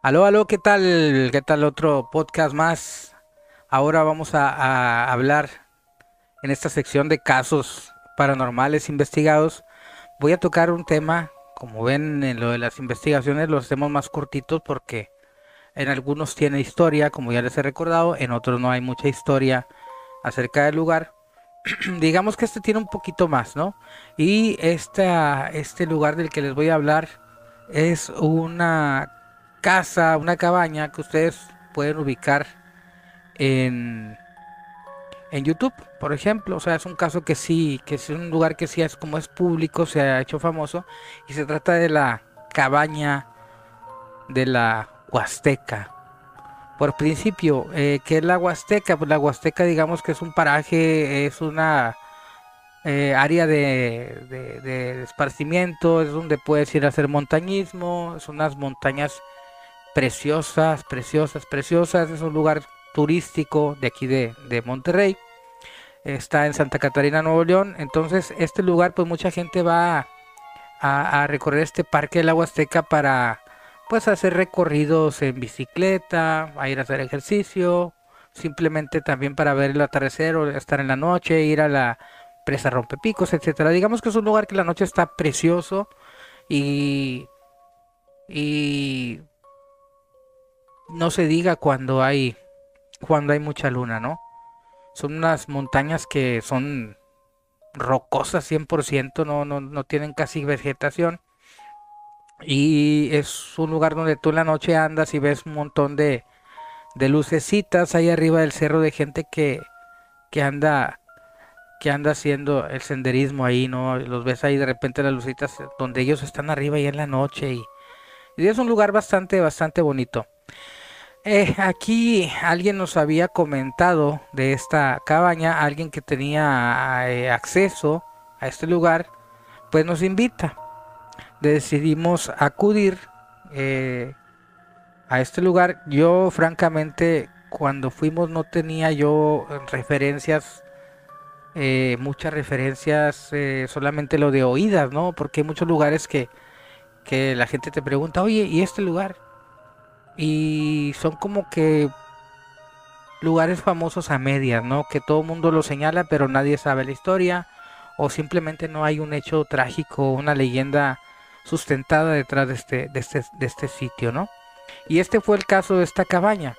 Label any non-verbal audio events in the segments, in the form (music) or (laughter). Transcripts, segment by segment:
Aló, aló, ¿qué tal? ¿Qué tal otro podcast más? Ahora vamos a, hablar en esta sección de casos paranormales investigados. Voy a tocar un tema, como ven en lo de las investigaciones, los hacemos más cortitos porque en algunos tiene historia, como ya les he recordado, en otros no hay mucha historia acerca del lugar. (clears throat) Digamos que este tiene un poquito más, ¿no? Y esta, este lugar del que les voy a hablar es una casa, una cabaña que ustedes pueden ubicar en, en YouTube, por ejemplo. O sea, es un caso que sí, que es un lugar que sí es como es público, se ha hecho famoso. Y se trata de la cabaña de la Huasteca. Por principio, eh, ¿qué es la Huasteca? Pues la Huasteca digamos que es un paraje, es una eh, área de, de, de esparcimiento, es donde puedes ir a hacer montañismo, son unas montañas preciosas, preciosas, preciosas. Es un lugar turístico de aquí de, de Monterrey. Está en Santa Catarina, Nuevo León. Entonces, este lugar, pues mucha gente va a, recorrer este parque del Agua Azteca para, pues, hacer recorridos en bicicleta, a ir a hacer ejercicio, simplemente también para ver el atardecer o estar en la noche, ir a la presa Rompepicos, etcétera. Digamos que es un lugar que la noche está precioso y y no se diga cuando hay cuando hay mucha luna, ¿no? Son unas montañas que son rocosas 100%, no, no, no tienen casi vegetación. Y es un lugar donde tú en la noche andas y ves un montón de, de lucecitas ahí arriba del cerro de gente que, que anda que anda haciendo el senderismo ahí, ¿no? Los ves ahí de repente las lucitas donde ellos están arriba y en la noche y, y es un lugar bastante, bastante bonito. Eh, aquí alguien nos había comentado de esta cabaña, alguien que tenía eh, acceso a este lugar, pues nos invita. Decidimos acudir eh, a este lugar. Yo francamente cuando fuimos no tenía yo referencias, eh, muchas referencias, solamente lo de oídas, ¿no? Porque hay muchos lugares que, que la gente te pregunta, oye, ¿y este lugar? Y son como que lugares famosos a medias, ¿no? Que todo el mundo lo señala, pero nadie sabe la historia. O simplemente no hay un hecho trágico, una leyenda sustentada detrás de este, de este, de este sitio, ¿no? Y este fue el caso de esta cabaña.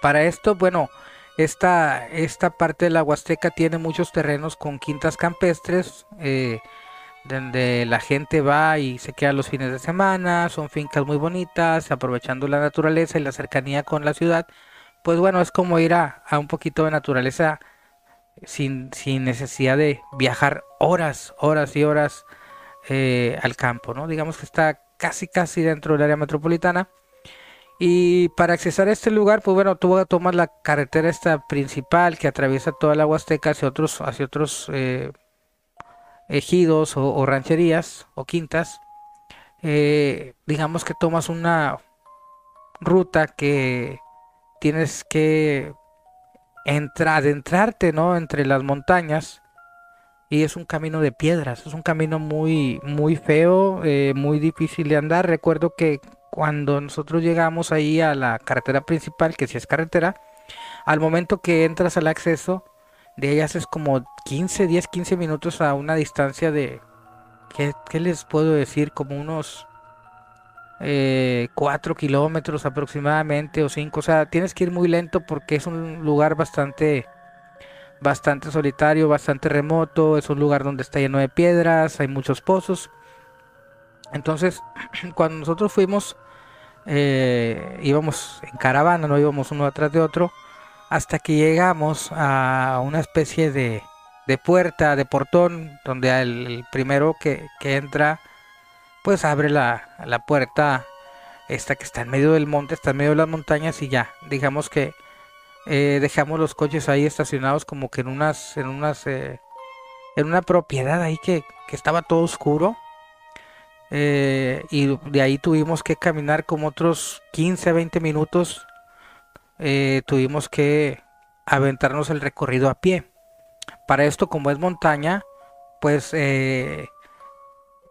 Para esto, bueno, esta, esta parte de la Huasteca tiene muchos terrenos con quintas campestres. Eh, donde la gente va y se queda los fines de semana, son fincas muy bonitas, aprovechando la naturaleza y la cercanía con la ciudad, pues bueno, es como ir a, a un poquito de naturaleza sin, sin, necesidad de viajar horas, horas y horas eh, al campo, ¿no? Digamos que está casi, casi dentro del área metropolitana. Y para accesar a este lugar, pues bueno, tuvo que tomar la carretera esta principal que atraviesa toda la Huasteca hacia otros, hacia otros eh, ejidos o, rancherías o quintas, eh, digamos que tomas una ruta que tienes que entrar, adentrarte, ¿no? Entre las montañas y es un camino de piedras, es un camino muy, muy feo, eh, muy difícil de andar. Recuerdo que cuando nosotros llegamos ahí a la carretera principal, que si es carretera, al momento que entras al acceso, de ellas es como 15, 10, 15 minutos a una distancia de, ¿qué, qué les puedo decir? Como unos eh, 4 kilómetros aproximadamente o 5. O sea, tienes que ir muy lento porque es un lugar bastante, bastante solitario, bastante remoto. Es un lugar donde está lleno de piedras, hay muchos pozos. Entonces, (clears throat) cuando nosotros fuimos, eh, íbamos en caravana, no íbamos uno atrás de otro hasta que llegamos a una especie de, de puerta, de portón, donde el, el primero que, que, entra, pues abre la, la, puerta, esta que está en medio del monte, está en medio de las montañas y ya, digamos que eh, dejamos los coches ahí estacionados como que en unas, en unas, eh, en una propiedad ahí que, que estaba todo oscuro. Eh, y de ahí tuvimos que caminar como otros 15 a 20 minutos eh, tuvimos que aventarnos el recorrido a pie. Para esto, como es montaña, pues eh,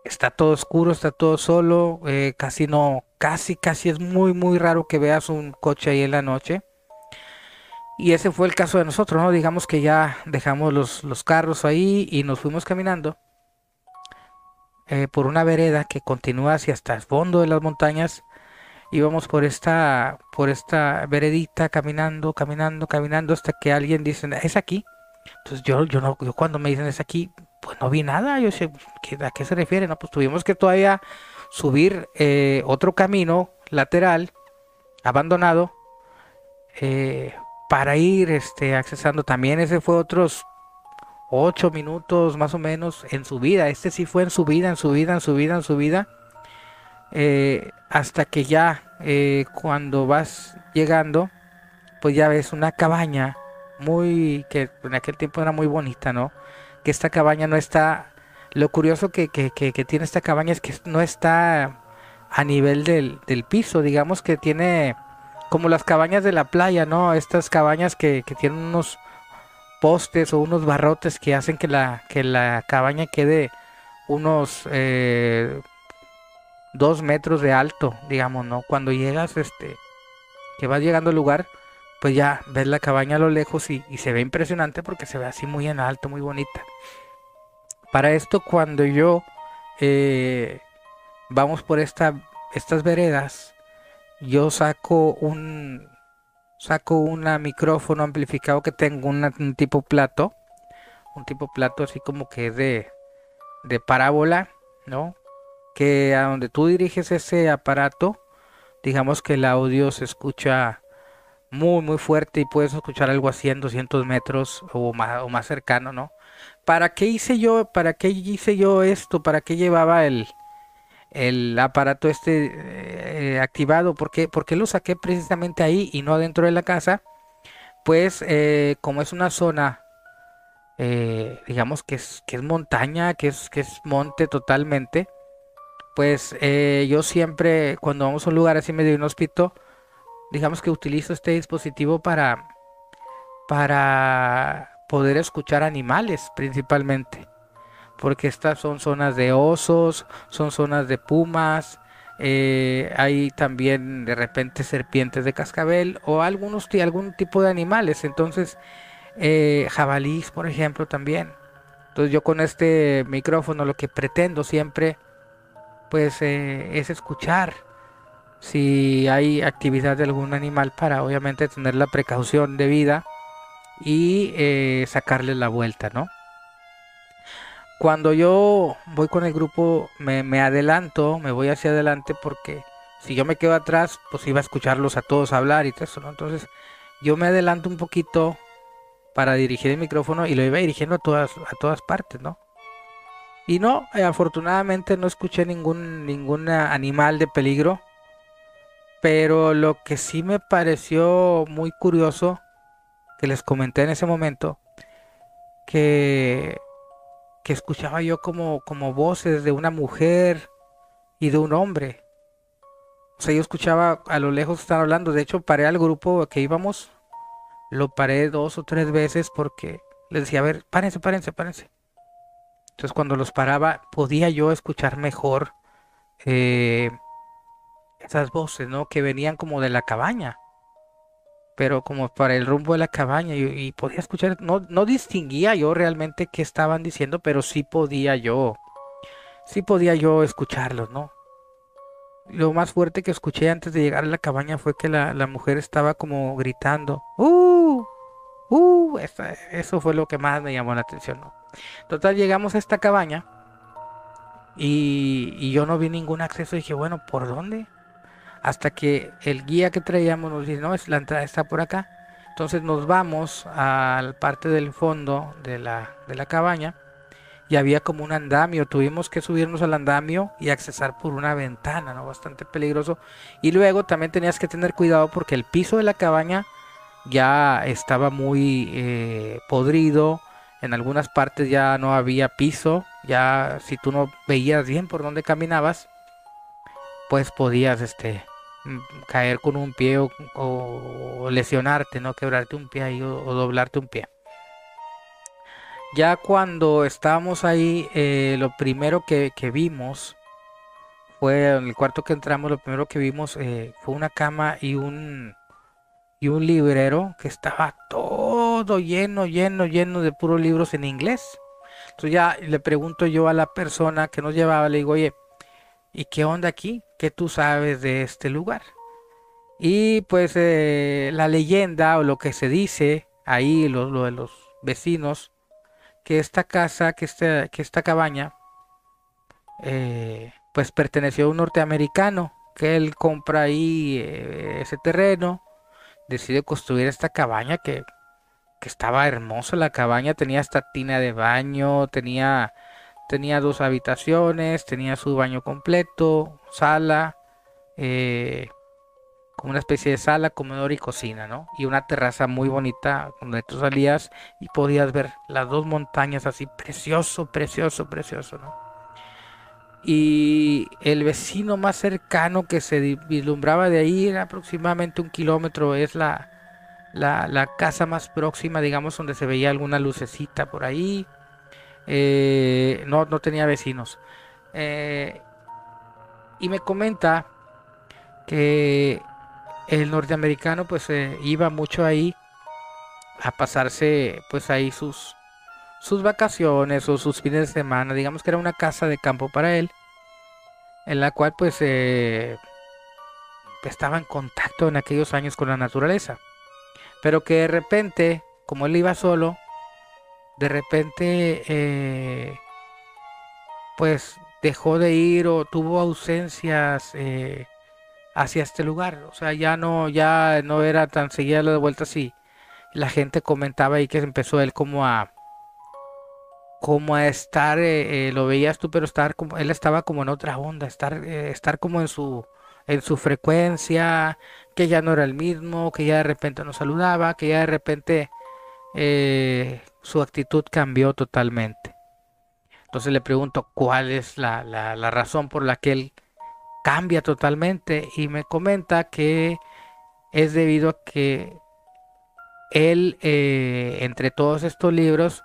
está todo oscuro, está todo solo, eh, casi no, casi, casi es muy, muy raro que veas un coche ahí en la noche. Y ese fue el caso de nosotros, ¿no? Digamos que ya dejamos los, los carros ahí y nos fuimos caminando por una vereda que continúa hacia hasta el fondo de las montañas. Íbamos por esta, por esta veredita caminando, caminando, caminando hasta que alguien dice, es aquí. Entonces yo, yo no, yo cuando me dicen es aquí, pues no vi nada. Yo sé, ¿a qué se refiere? No, pues tuvimos que todavía subir eh, otro camino lateral, abandonado, eh, para ir este, accesando. También ese fue otros ocho minutos más o menos en su vida. Este sí fue en su vida, en su vida, en su vida, en su vida. Eh, hasta que ya cuando vas llegando, pues ya ves una cabaña muy, que en aquel tiempo era muy bonita, ¿no? Que esta cabaña no está, lo curioso que, que, que, tiene esta cabaña es que no está a nivel del, del, piso, digamos que tiene como las cabañas de la playa, ¿no? Estas cabañas que, que tienen unos postes o unos barrotes que hacen que la, que la cabaña quede unos eh, dos metros de alto, digamos, ¿no? Cuando llegas, este, que vas llegando al lugar, pues ya ves la cabaña a lo lejos y, se ve impresionante porque se ve así muy en alto, muy bonita. Para esto cuando yo eh, vamos por esta, estas veredas, yo saco un saco un micrófono amplificado que tengo un tipo plato, un tipo plato así como que de, de parábola, ¿no? Que a donde tú diriges ese aparato, digamos que el audio se escucha muy, muy fuerte y puedes escuchar algo así en 200 metros o más, o más cercano, ¿no? ¿Para qué hice yo, para qué hice yo esto? ¿Para qué llevaba el, el aparato este eh, activado? ¿Por qué, lo saqué precisamente ahí y no dentro de la casa? Pues eh, como es una zona, eh, digamos que es, que es montaña, que es, que es monte totalmente, pues yo siempre cuando vamos a un lugar así medio inhóspito, digamos que utilizo este dispositivo para, para poder escuchar animales principalmente. Porque estas son zonas de osos, son zonas de pumas, eh, hay también de repente serpientes de cascabel o algunos algún tipo de animales. Entonces, eh, jabalís, por ejemplo, también. Entonces yo con este micrófono lo que pretendo siempre pues eh, es escuchar si hay actividad de algún animal para obviamente tener la precaución de vida y eh, sacarle la vuelta, ¿no? Cuando yo voy con el grupo me, adelanto, me voy hacia adelante porque si yo me quedo atrás, pues iba a escucharlos a todos hablar y todo eso, ¿no? Entonces yo me adelanto un poquito para dirigir el micrófono y lo iba dirigiendo a todas, a todas partes, ¿no? Y no, eh, afortunadamente no escuché ningún, ningún animal de peligro pero lo que sí me pareció muy curioso, que les comenté en ese momento, que, que escuchaba yo como, como voces de una mujer y de un hombre. O sea, yo escuchaba a lo lejos estar hablando. De hecho, paré al grupo que íbamos. Lo paré dos o tres veces porque les decía, a ver, párense, párense, párense. Entonces cuando los paraba podía yo escuchar mejor eh, esas voces, ¿no? Que venían como de la cabaña, pero como para el rumbo de la cabaña y, podía escuchar, no, no distinguía yo realmente qué estaban diciendo, pero sí podía yo, sí podía yo escucharlos, ¿no? Lo más fuerte que escuché antes de llegar a la cabaña fue que la, mujer estaba como gritando, ¡Uh! ¡Uh! eso fue lo que más me llamó la atención, ¿no? Total, llegamos a esta cabaña y, yo no vi ningún acceso dije, bueno, ¿por dónde? hasta que el guía que traíamos nos dice, no, es la entrada está por acá. Entonces nos vamos a la parte del fondo de la, de la cabaña y había como un andamio. Tuvimos que subirnos al andamio y accesar por una ventana, ¿no? Bastante peligroso. Y luego también tenías que tener cuidado porque el piso de la cabaña ya estaba muy eh, podrido. En algunas partes ya no había piso. Ya si tú no veías bien por dónde caminabas, pues podías este Mm, caer con un pie o, lesionarte, ¿no? Quebrarte un pie o, doblarte un pie. Ya cuando estábamos ahí, eh, lo primero que, vimos fue en el cuarto que entramos, lo primero que vimos eh, fue una cama y un y un librero que estaba todo lleno, lleno, lleno de puros libros en inglés. Entonces ya le pregunto yo a la persona que nos llevaba, le digo, oye, ¿y qué onda aquí? ¿Qué tú sabes de este lugar? Y pues eh, la leyenda o lo que se dice ahí, lo, lo de los vecinos, que esta casa, que, este, que esta cabaña, eh, pues perteneció a un norteamericano, que él compra ahí eh, ese terreno, decide construir esta cabaña que, que, estaba hermosa la cabaña, tenía esta tina de baño, tenía, tenía dos habitaciones, tenía su baño completo, sala, eh, como una especie de sala, comedor y cocina, ¿no? Y una terraza muy bonita donde tú salías y podías ver las dos montañas así, precioso, precioso, precioso, ¿no? Y el vecino más cercano que se vislumbraba de ahí era aproximadamente un kilómetro, es la, la, casa más próxima, digamos, donde se veía alguna lucecita por ahí. Eh, no, no tenía vecinos. Eh, y me comenta que el norteamericano pues eh, iba mucho ahí a pasarse pues ahí sus sus vacaciones o sus fines de semana digamos que era una casa de campo para él en la cual pues estaba en contacto en aquellos años con la naturaleza pero que de repente como él iba solo de repente eh, pues dejó de ir o tuvo ausencias hacia este lugar. O sea, ya no, ya no era tan seguida la vuelta así. La gente comentaba ahí que empezó él como a como a estar, eh, eh, lo veías tú, pero estar como, él estaba como en otra onda, estar, eh, estar como en su, en su frecuencia, que ya no era el mismo, que ya de repente no saludaba, que ya de repente su actitud cambió totalmente. Entonces le pregunto cuál es la, la, la razón por la que él cambia totalmente y me comenta que es debido a que él, eh, entre todos estos libros,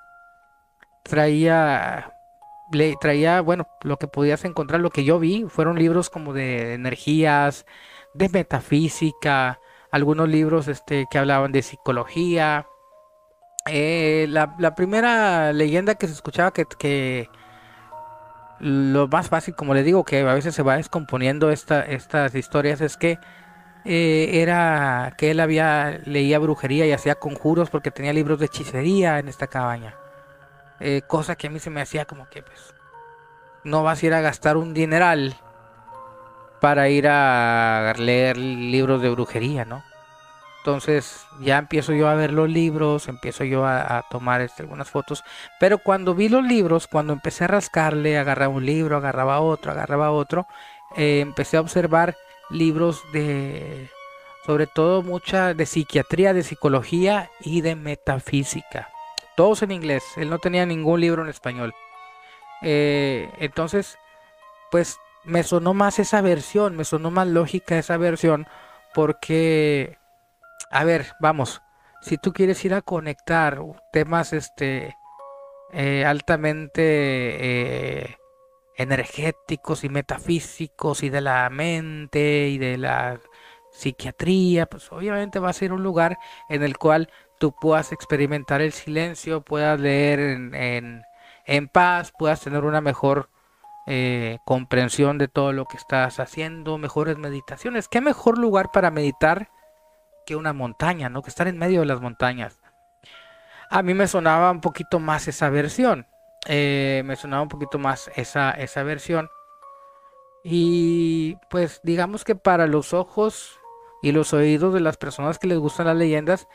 traía, le, traía, bueno, lo que podías encontrar, lo que yo vi, fueron libros como de energías, de metafísica, algunos libros este, que hablaban de psicología. Eh, la, la, primera leyenda que se escuchaba que, que lo más fácil, como le digo, que a veces se va descomponiendo esta, estas historias, es que eh, era que él había leía brujería y hacía conjuros porque tenía libros de hechicería en esta cabaña. Eh, cosa que a mí se me hacía como que pues no vas a ir a gastar un dineral para ir a leer libros de brujería, ¿no? Entonces ya empiezo yo a ver los libros, empiezo yo a, tomar este, algunas fotos. Pero cuando vi los libros, cuando empecé a rascarle, agarraba un libro, agarraba otro, agarraba otro, eh, empecé a observar libros de, sobre todo mucha de psiquiatría, de psicología y de metafísica. Todos en inglés. Él no tenía ningún libro en español. Eh, entonces, pues me sonó más esa versión, me sonó más lógica esa versión porque a ver, vamos, si tú quieres ir a conectar temas este eh, altamente eh, energéticos y metafísicos y de la mente y de la psiquiatría, pues obviamente va a ser un lugar en el cual tú puedas experimentar el silencio, puedas leer en, en, paz, puedas tener una mejor eh, comprensión de todo lo que estás haciendo, mejores meditaciones. ¿Qué mejor lugar para meditar que una montaña, ¿no? Que estar en medio de las montañas. A mí me sonaba un poquito más esa versión. Eh, me sonaba un poquito más esa, esa versión. Y pues digamos que para los ojos y los oídos de las personas que les gustan las leyendas,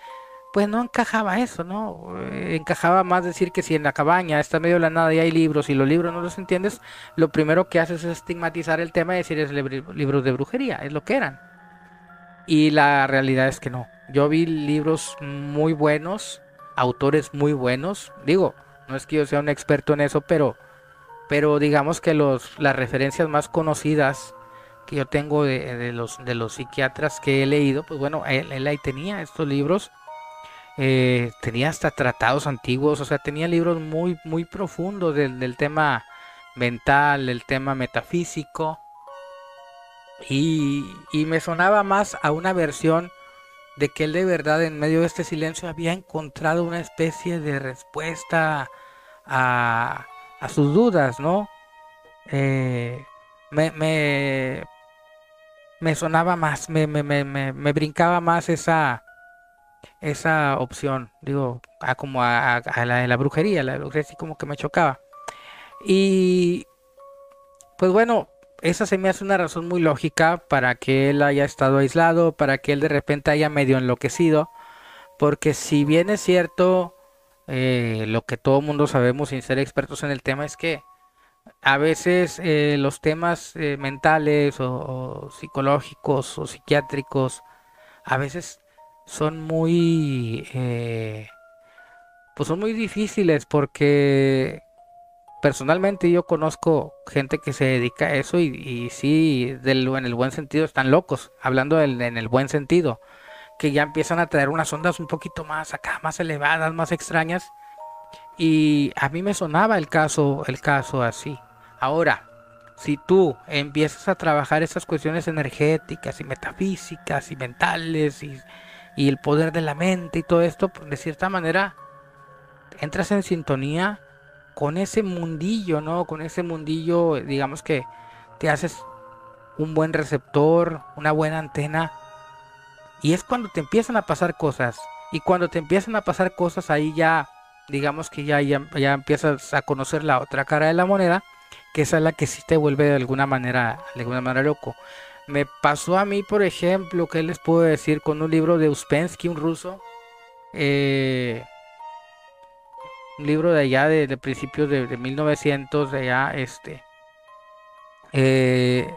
pues no encajaba eso, ¿no? Encajaba más decir que si en la cabaña está medio de la nada y hay libros y los libros no los entiendes, lo primero que haces es estigmatizar el tema y decir es libros de brujería, es lo que eran. Y la realidad es que no. Yo vi libros muy buenos, autores muy buenos. Digo, no es que yo sea un experto en eso, pero, pero digamos que los, las referencias más conocidas que yo tengo de, los, de los psiquiatras que he leído, pues bueno, él, ahí tenía estos libros. Eh, tenía hasta tratados antiguos, o sea, tenía libros muy, muy profundos del, del tema mental, del tema metafísico. Y, y me sonaba más a una versión de que él de verdad en medio de este silencio había encontrado una especie de respuesta a, a sus dudas, ¿no? Eh, me, me, me, sonaba más, me, me, brincaba más esa, esa opción, digo, a como a, a la, la, brujería, la brujería sí como que me chocaba. Y pues bueno, esa se me hace una razón muy lógica para que él haya estado aislado, para que él de repente haya medio enloquecido, porque si bien es cierto, eh, lo que todo mundo sabemos sin ser expertos en el tema es que a veces eh, los temas eh, mentales o, psicológicos o psiquiátricos a veces son muy pues son muy difíciles porque personalmente yo conozco gente que se dedica a eso y, sí, en el buen sentido están locos, hablando en el buen sentido, que ya empiezan a traer unas ondas un poquito más acá, más elevadas, más extrañas. Y a mí me sonaba el caso, el caso así. Ahora, si tú empiezas a trabajar esas cuestiones energéticas y metafísicas y mentales y, y el poder de la mente y todo esto, pues, de cierta manera entras en sintonía con ese mundillo, ¿no? Con ese mundillo, digamos que te haces un buen receptor, una buena antena. Y es cuando te empiezan a pasar cosas. Y cuando te empiezan a pasar cosas, ahí ya, digamos que ya, ya, ya empiezas a conocer la otra cara de la moneda, que esa es la que sí te vuelve de alguna manera, de alguna manera loco. Me pasó a mí, por ejemplo, ¿qué les puedo decir? Con un libro de Uspensky, un ruso. Eh, un libro de allá de, principios de, 1900 de allá este eh,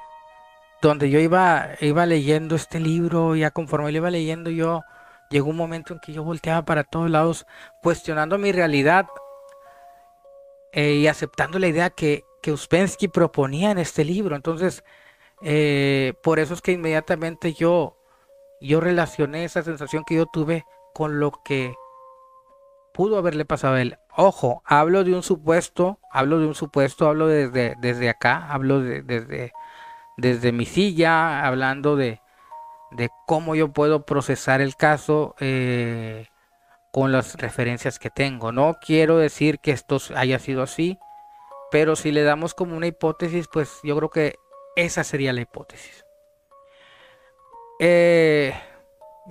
donde yo iba iba leyendo este libro ya conforme lo iba leyendo yo llegó un momento en que yo volteaba para todos lados cuestionando mi realidad eh, y aceptando la idea que, que Uspensky proponía en este libro entonces eh, por eso es que inmediatamente yo yo relacioné esa sensación que yo tuve con lo que pudo haberle pasado a él. Ojo, hablo de un supuesto, hablo de un supuesto, hablo desde, desde acá, hablo de, desde, desde mi silla, hablando de, de cómo yo puedo procesar el caso eh, con las referencias que tengo. No quiero decir que esto haya sido así, pero si le damos como una hipótesis, pues yo creo que esa sería la hipótesis. Eh,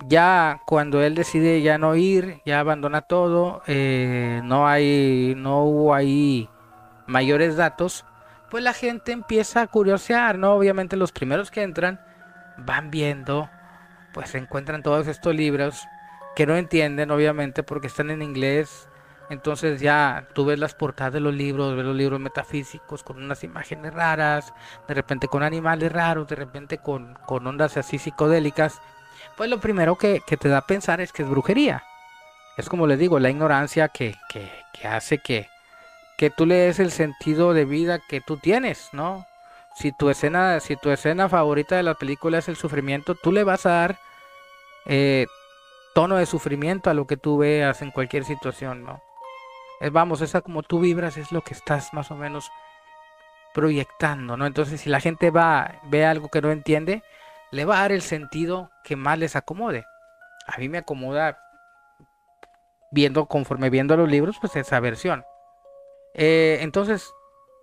ya cuando él decide ya no ir, ya abandona todo, eh, no hay, no hubo ahí mayores datos, pues la gente empieza a curiosear, ¿no? Obviamente los primeros que entran van viendo, pues encuentran todos estos libros que no entienden, obviamente, porque están en inglés. Entonces ya tú ves las portadas de los libros, ves los libros metafísicos con unas imágenes raras, de repente con animales raros, de repente con, con ondas así psicodélicas pues lo primero que, te da a pensar es que es brujería. Es como les digo, la ignorancia que, hace que, que tú le des el sentido de vida que tú tienes, ¿no? Si tu escena, si tu escena favorita de la película es el sufrimiento, tú le vas a dar eh, tono de sufrimiento a lo que tú veas en cualquier situación, ¿no? Es, vamos, esa como tú vibras es lo que estás más o menos proyectando, ¿no? Entonces, si la gente va, ve algo que no entiende, le va a dar el sentido que más les acomode. A mí me acomoda viendo, conforme viendo los libros, pues esa versión. Eh, entonces,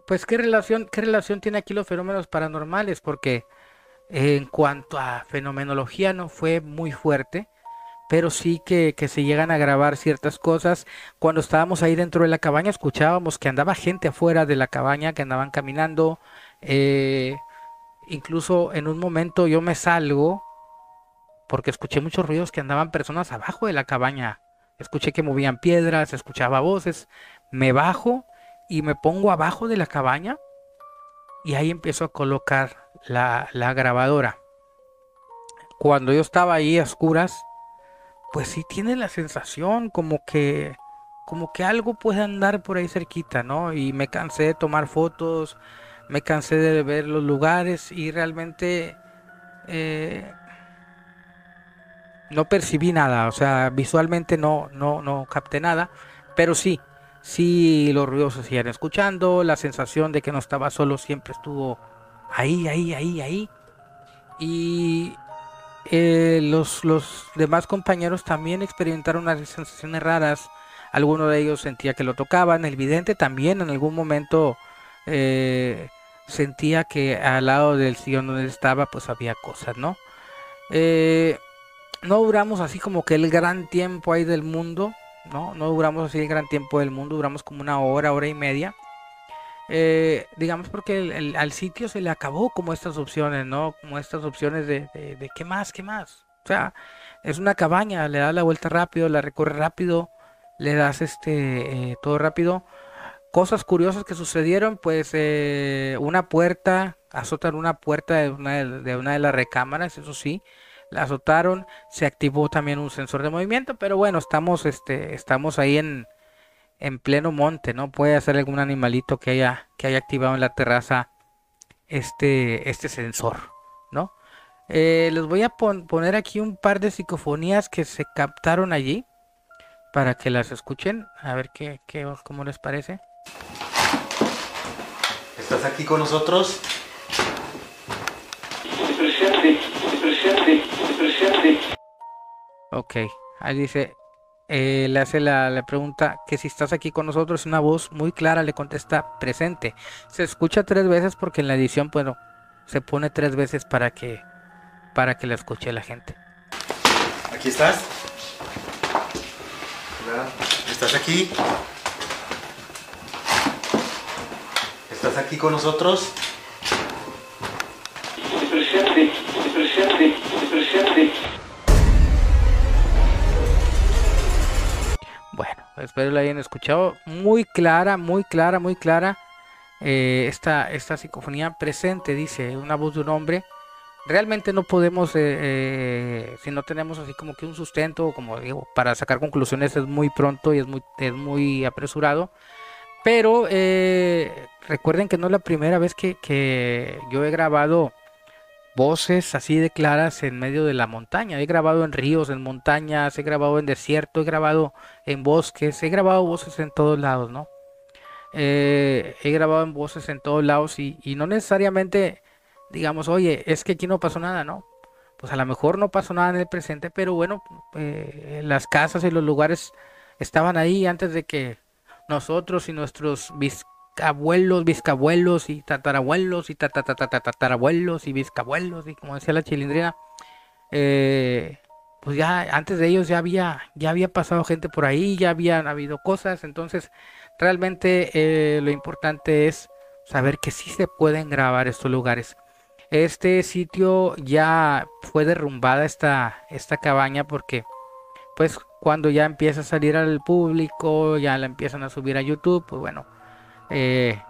pues ¿qué relación, qué relación tiene aquí los fenómenos paranormales? Porque en cuanto a fenomenología no fue muy fuerte, pero sí que, que, se llegan a grabar ciertas cosas. Cuando estábamos ahí dentro de la cabaña, escuchábamos que andaba gente afuera de la cabaña, que andaban caminando. Eh, Incluso en un momento yo me salgo porque escuché muchos ruidos que andaban personas abajo de la cabaña. Escuché que movían piedras, escuchaba voces. Me bajo y me pongo abajo de la cabaña y ahí empiezo a colocar la, la grabadora. Cuando yo estaba ahí a oscuras, pues sí tiene la sensación como que como que algo puede andar por ahí cerquita, ¿no? Y me cansé de tomar fotos, me cansé de ver los lugares y realmente eh, no percibí nada, o sea, visualmente no, no, no capté nada, pero sí, sí los ruidos se siguen escuchando, la sensación de que no estaba solo siempre estuvo ahí, ahí, ahí, ahí. Y eh, los, los demás compañeros también experimentaron unas sensaciones raras. Alguno de ellos sentía que lo tocaban. El vidente también en algún momento eh, sentía que al lado del sillón donde estaba pues había cosas, ¿no? Eh, no duramos así como que el gran tiempo ahí del mundo, ¿no? No duramos así el gran tiempo del mundo, duramos como una hora, hora y media. Eh, digamos porque al sitio se le acabó como estas opciones, ¿no? Como estas opciones de, de, qué más, qué más. O sea, es una cabaña, le das la vuelta rápido, la recorre rápido, le das este eh, todo rápido. Cosas curiosas que sucedieron, pues eh, una puerta, azotar una puerta de una de, una de las recámaras, eso sí, la azotaron, se activó también un sensor de movimiento, pero bueno, estamos, este, estamos ahí en, en pleno monte, ¿no? Puede ser algún animalito que haya, que haya activado en la terraza este, este sensor, ¿no? Eh, les voy a poner aquí un par de psicofonías que se captaron allí para que las escuchen, a ver qué, qué cómo les parece. ¿Estás aquí con nosotros? Presente, presente, presente. Ok, ahí dice, eh, le hace la, pregunta que si estás aquí con nosotros, una voz muy clara le contesta presente. Se escucha tres veces porque en la edición, bueno, se pone tres veces para que para que la escuche la gente. ¿Aquí estás? ¿Estás aquí? ¿Estás aquí con nosotros? Presente, presente, presente. Espero la hayan escuchado. Muy clara, muy clara, muy clara. Eh, esta, esta psicofonía presente, dice, una voz de un hombre. Realmente no podemos, eh, eh, si no tenemos así como que un sustento, como digo, para sacar conclusiones es muy pronto y es muy, es muy apresurado. Pero recuerden que no es la primera vez que, que yo he grabado voces así de claras en medio de la montaña. He grabado en ríos, en montañas, he grabado en desierto, he grabado en bosques, he grabado voces en todos lados, ¿no? Eh, he grabado en voces en todos lados y, no necesariamente digamos, oye, es que aquí no pasó nada, ¿no? Pues a lo mejor no pasó nada en el presente, pero bueno, eh, las casas y los lugares estaban ahí antes de que nosotros y nuestros abuelos, bisabuelos y tatarabuelos y tatarabuelos y bisabuelos y como decía la chilindrina, eh, pues ya antes de ellos ya había, ya había pasado gente por ahí, ya habían habido cosas, entonces realmente eh, lo importante es saber que sí se pueden grabar estos lugares. Este sitio ya fue derrumbada esta, esta cabaña porque pues cuando ya empieza a salir al público, ya la empiezan a subir a YouTube, pues bueno, eh,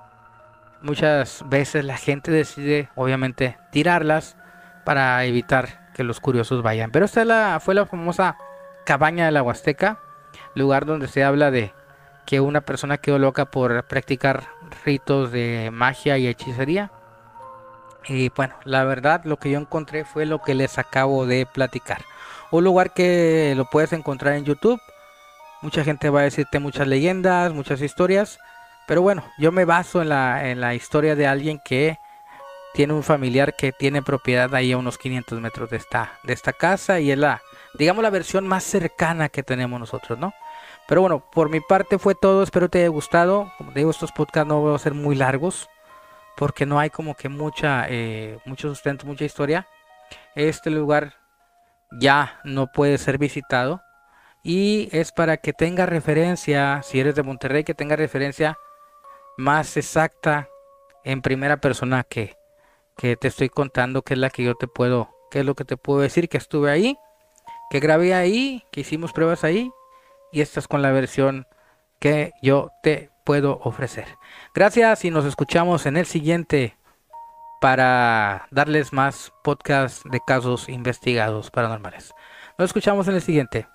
muchas veces la gente decide, obviamente, tirarlas para evitar que los curiosos vayan. Pero esta fue la famosa cabaña de la Huasteca, lugar donde se habla de que una persona quedó loca por practicar ritos de magia y hechicería. Y bueno, la verdad lo que yo encontré fue lo que les acabo de platicar. Un lugar que lo puedes encontrar en YouTube. Mucha gente va a decirte muchas leyendas, muchas historias. Pero bueno, yo me baso en la, en la historia de alguien que tiene un familiar que tiene propiedad ahí a unos 500 metros de esta, de esta casa y es la, digamos, la versión más cercana que tenemos nosotros, ¿no? Pero bueno, por mi parte fue todo, espero te haya gustado. Como digo, estos podcasts no van a ser muy largos porque no hay como que mucha, eh, mucho sustento, mucha historia. Este lugar ya no puede ser visitado y es para que tenga referencia, si eres de Monterrey, que tenga referencia más exacta en primera persona que, que te estoy contando, que es la que yo te puedo, que es lo que te puedo decir, que estuve ahí, que grabé ahí, que hicimos pruebas ahí, y esta es con la versión que yo te puedo ofrecer. Gracias y nos escuchamos en el siguiente para darles más podcasts de casos investigados paranormales. Nos escuchamos en el siguiente.